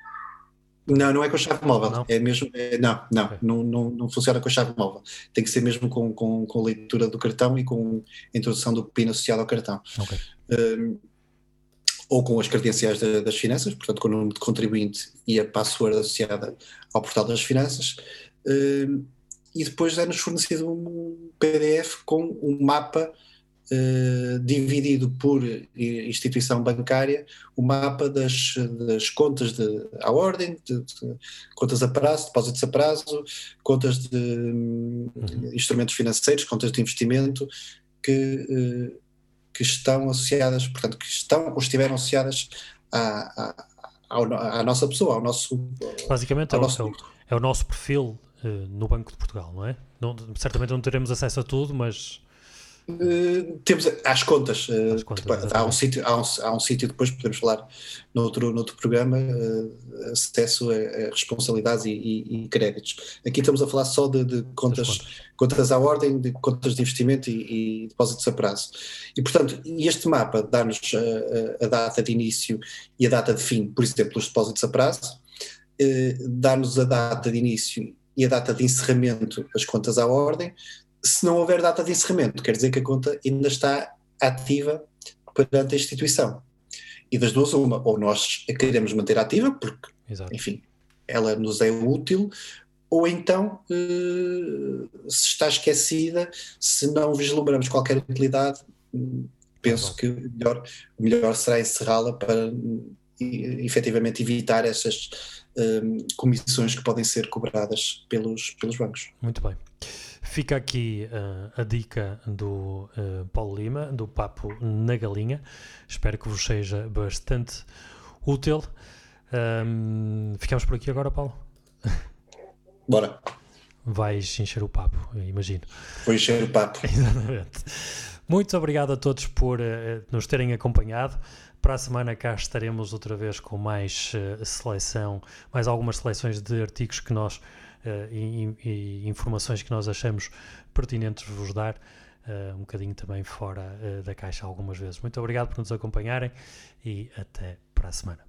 não, não é com a chave móvel. Não? É mesmo. É, não, não, okay. não, não, não, funciona com a chave móvel. Tem que ser mesmo com, com, com leitura do cartão e com a introdução do PIN associado ao cartão. Okay. Um, ou com as credenciais de, das finanças, portanto, com o número de contribuinte e a password associada ao portal das finanças. Um, e depois é-nos fornecido um PDF com um mapa Uh, dividido por instituição bancária o mapa das, das contas de, à ordem, de, de, contas a prazo, depósitos a prazo, contas de uhum. instrumentos financeiros, contas de investimento que, uh, que estão associadas, portanto, que estão ou estiveram associadas à, à, à nossa pessoa, ao nosso. Basicamente ao é, nosso... O, é o nosso perfil uh, no Banco de Portugal, não é? Não, certamente não teremos acesso a tudo, mas Uh, temos as contas, uh, contas tipo, há um sítio há um, há um sítio depois podemos falar noutro, noutro programa uh, acesso a, a responsabilidades e, e, e, créditos. Aqui estamos a falar só de, de contas, contas, contas à ordem de contas de investimento e, e depósitos a prazo. E portanto este mapa dá-nos a, a, data de início e a data de fim por exemplo dos depósitos a prazo dá-nos a data de início e a data de encerramento das contas à ordem se não houver data de encerramento, quer dizer que a conta ainda está ativa perante a instituição. E das duas, uma, ou nós a queremos manter ativa, porque, Exato. enfim, ela nos é útil, ou então uh, se está esquecida, se não vislumbramos qualquer utilidade, penso que o melhor, melhor será encerrá-la para efetivamente evitar essas um, comissões que podem ser cobradas pelos, pelos bancos. Muito bem. Fica aqui uh, a dica do uh, Paulo Lima, do Papo na Galinha. Espero que vos seja bastante útil. Um, ficamos por aqui agora, Paulo? Bora. Vais encher o papo, imagino. Vou encher o papo. Exatamente. Muito obrigado a todos por uh, nos terem acompanhado. Para a semana cá estaremos outra vez com mais uh, seleção, mais algumas seleções de artigos que nós e, e, informações que nós achamos pertinentes vos dar. um bocadinho também fora da caixa algumas vezes. Muito obrigado por nos acompanharem e até para a semana.